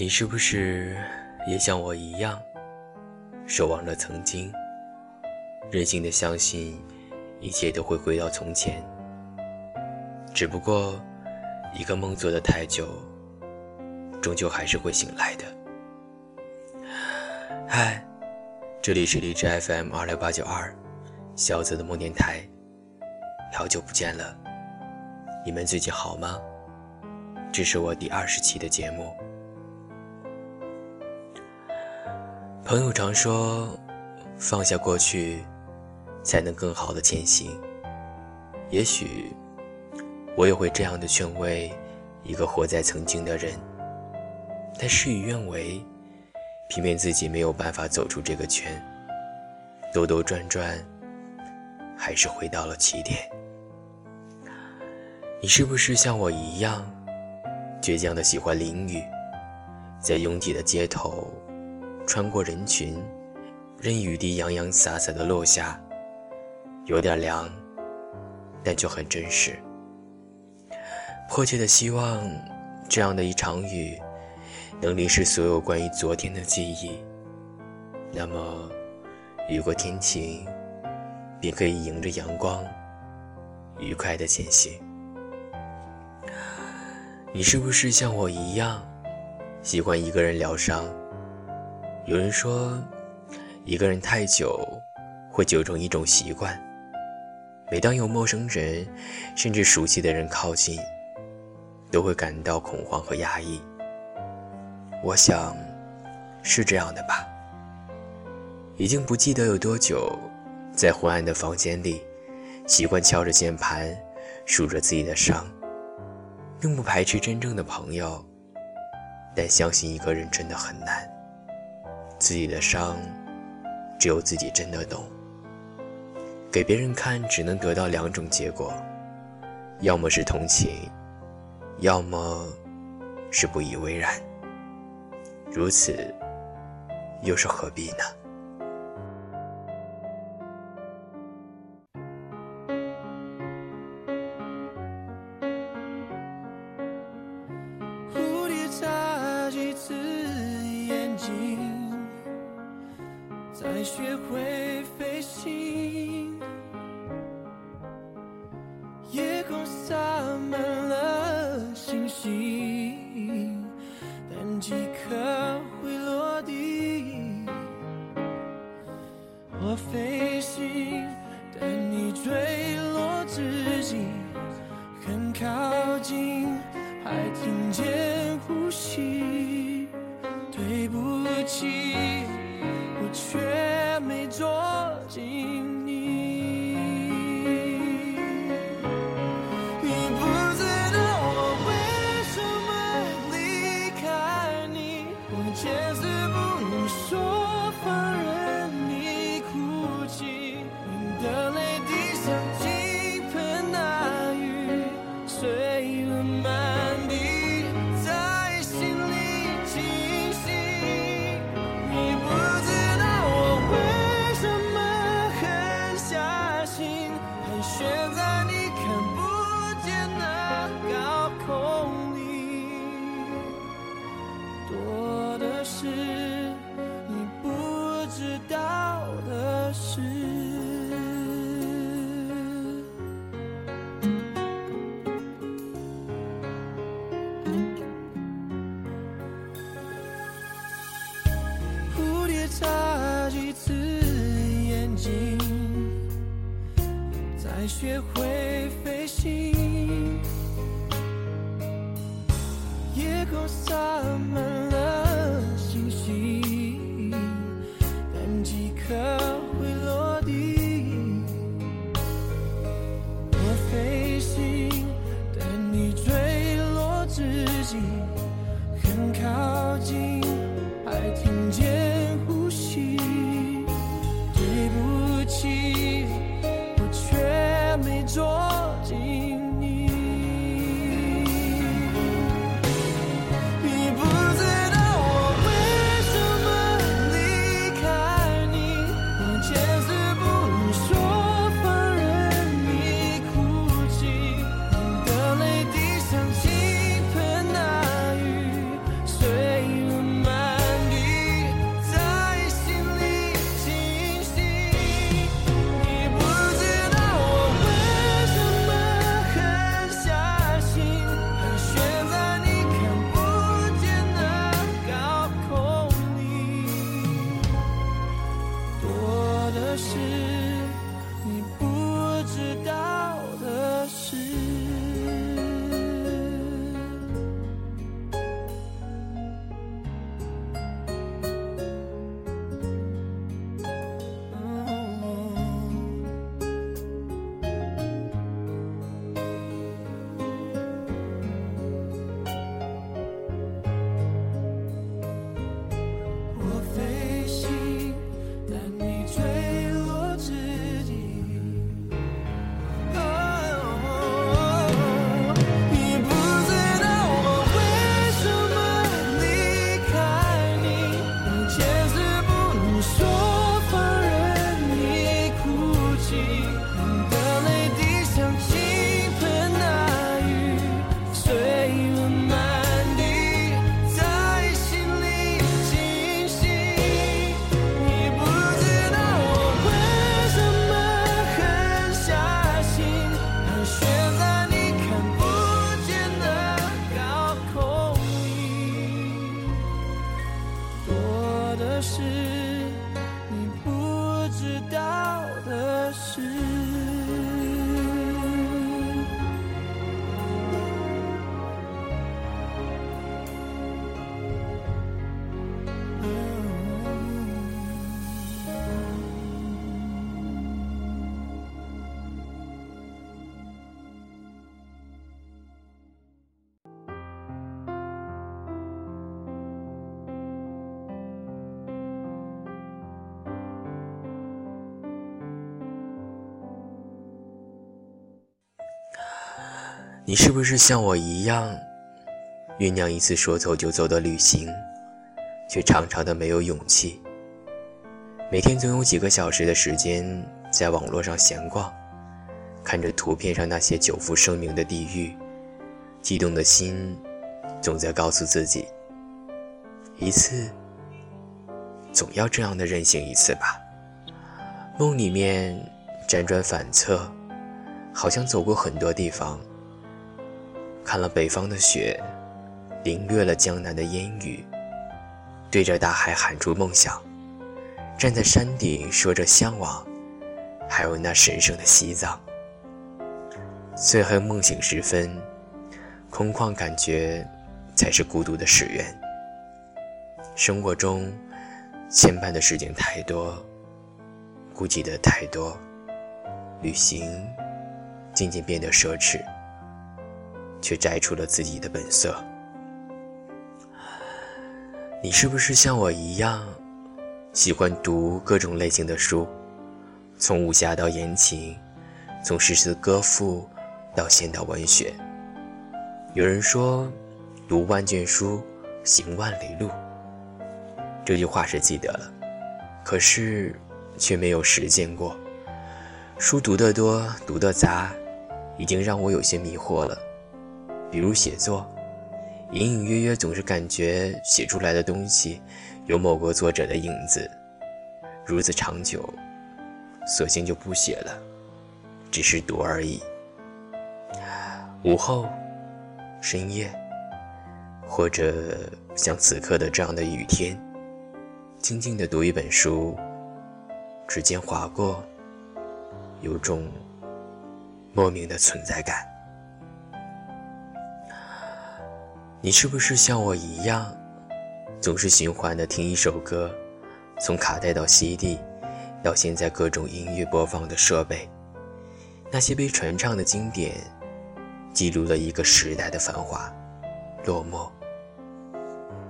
你是不是也像我一样，守望着曾经，任性的相信一切都会回到从前？只不过，一个梦做得太久，终究还是会醒来的。嗨，这里是荔枝 FM 二六八九二，小泽的梦电台。好久不见了，你们最近好吗？这是我第二十期的节目。朋友常说，放下过去，才能更好的前行。也许，我也会这样的劝慰一个活在曾经的人。但事与愿违，偏偏自己没有办法走出这个圈，兜兜转转，还是回到了起点。你是不是像我一样，倔强的喜欢淋雨，在拥挤的街头？穿过人群，任雨滴洋洋洒洒的落下，有点凉，但却很真实。迫切的希望，这样的一场雨，能淋湿所有关于昨天的记忆。那么，雨过天晴，便可以迎着阳光，愉快的前行。你是不是像我一样，喜欢一个人疗伤？有人说，一个人太久会久成一种习惯。每当有陌生人，甚至熟悉的人靠近，都会感到恐慌和压抑。我想，是这样的吧。已经不记得有多久，在昏暗的房间里，习惯敲着键盘，数着自己的伤。并不排斥真正的朋友，但相信一个人真的很难。自己的伤，只有自己真的懂。给别人看，只能得到两种结果：要么是同情，要么是不以为然。如此，又是何必呢？学会飞行，学夜你是不是像我一样，酝酿一次说走就走的旅行，却常常的没有勇气？每天总有几个小时的时间在网络上闲逛，看着图片上那些久负盛名的地域，激动的心总在告诉自己：一次，总要这样的任性一次吧。梦里面辗转反侧，好像走过很多地方。看了北方的雪，领略了江南的烟雨，对着大海喊出梦想，站在山顶说着向往，还有那神圣的西藏。最后梦醒时分，空旷感觉才是孤独的始源。生活中牵绊的事情太多，顾忌的太多，旅行渐渐变得奢侈。却摘出了自己的本色。你是不是像我一样，喜欢读各种类型的书，从武侠到言情，从诗词歌赋到现代文学？有人说，读万卷书，行万里路。这句话是记得了，可是却没有实践过。书读得多，读得杂，已经让我有些迷惑了。比如写作，隐隐约约总是感觉写出来的东西有某个作者的影子，如此长久，索性就不写了，只是读而已。午后、深夜，或者像此刻的这样的雨天，静静的读一本书，指尖划过，有种莫名的存在感。你是不是像我一样，总是循环的听一首歌，从卡带到 CD，到现在各种音乐播放的设备，那些被传唱的经典，记录了一个时代的繁华、落寞。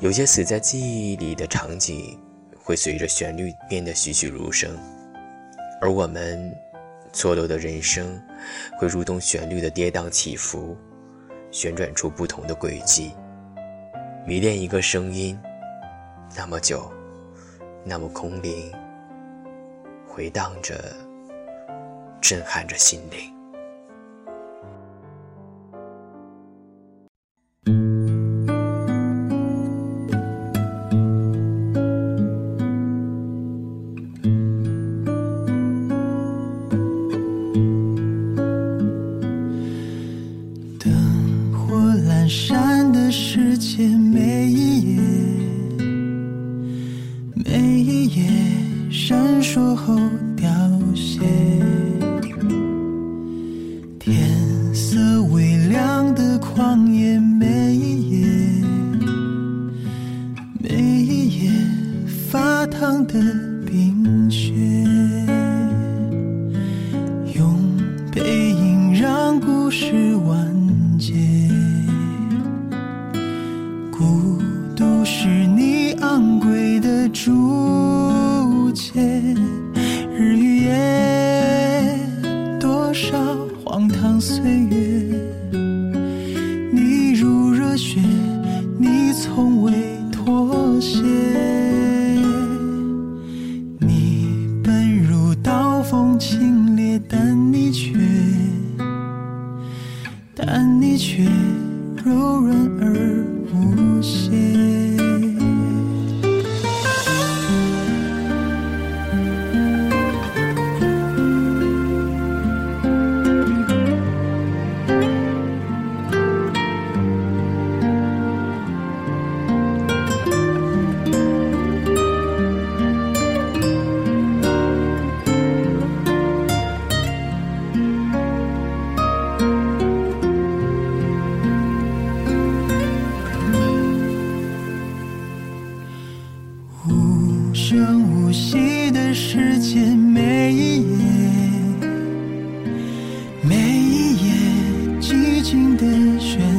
有些死在记忆里的场景，会随着旋律变得栩栩如生，而我们错落的人生，会如同旋律的跌宕起伏。旋转出不同的轨迹，迷恋一个声音，那么久，那么空灵，回荡着，震撼着心灵。岁月。心的旋律。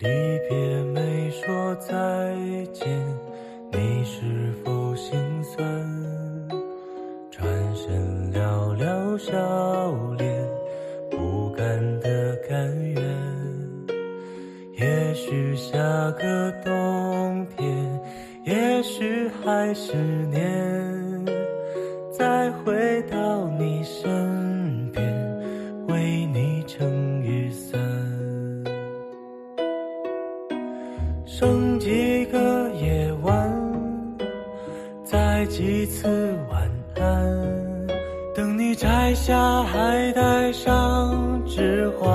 离别没说再见，你是否心酸？转身寥寥笑脸，不甘的甘愿。也许下个冬天，也许还是年，剩几个夜晚，再几次晚安，等你摘下，还戴上指环。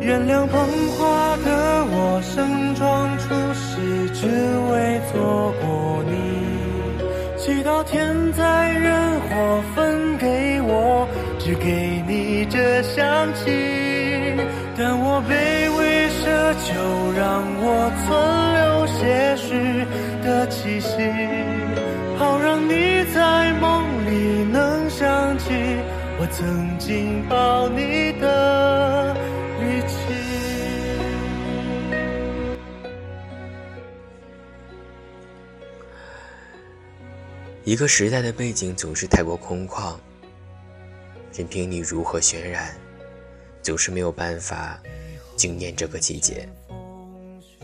原谅捧花的我，盛装出席，只为错过你。祈祷天灾人祸分给我，只给你这香气。但我卑微就，让我存留些许的气息，好让你在梦里能想起我曾经抱你的力气。一个时代的背景总是太过空旷，任凭你如何渲染，总是没有办法惊艳这个季节。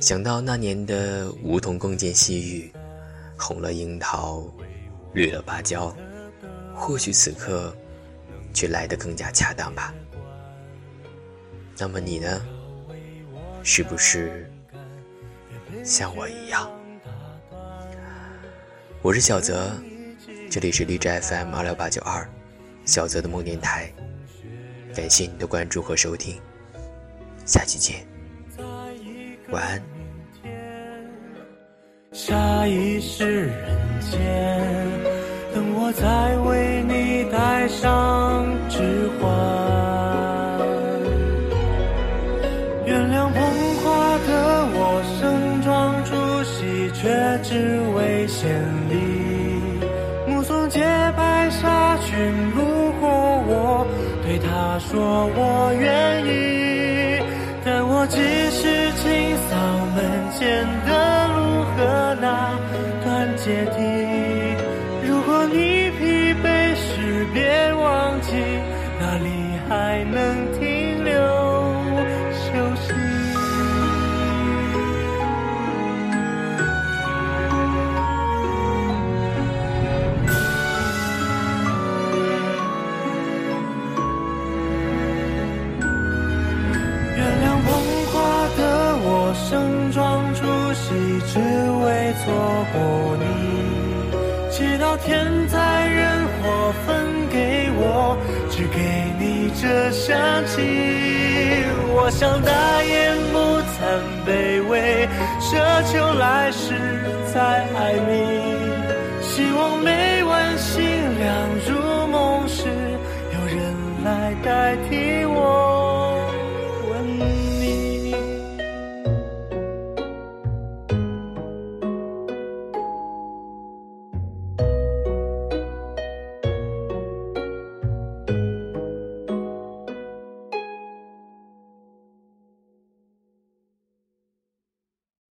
想到那年的梧桐更见细雨，红了樱桃，绿了芭蕉，或许此刻却来得更加恰当吧。那么你呢？是不是像我一样？我是小泽，这里是荔枝 FM 二六八九二，小泽的梦电台。感谢你的关注和收听，下期见，晚安。下一世人间，等我再为你戴上指环。原谅捧花的我，盛装出席，却只为献礼。目送洁白纱裙路过我，对他说我愿意。我只是清扫门前的路和那段阶梯。如果你疲惫时，别忘记哪里还能停想大言不惭卑微，奢求来世再爱你。希望每晚星亮如梦时，有人来代替。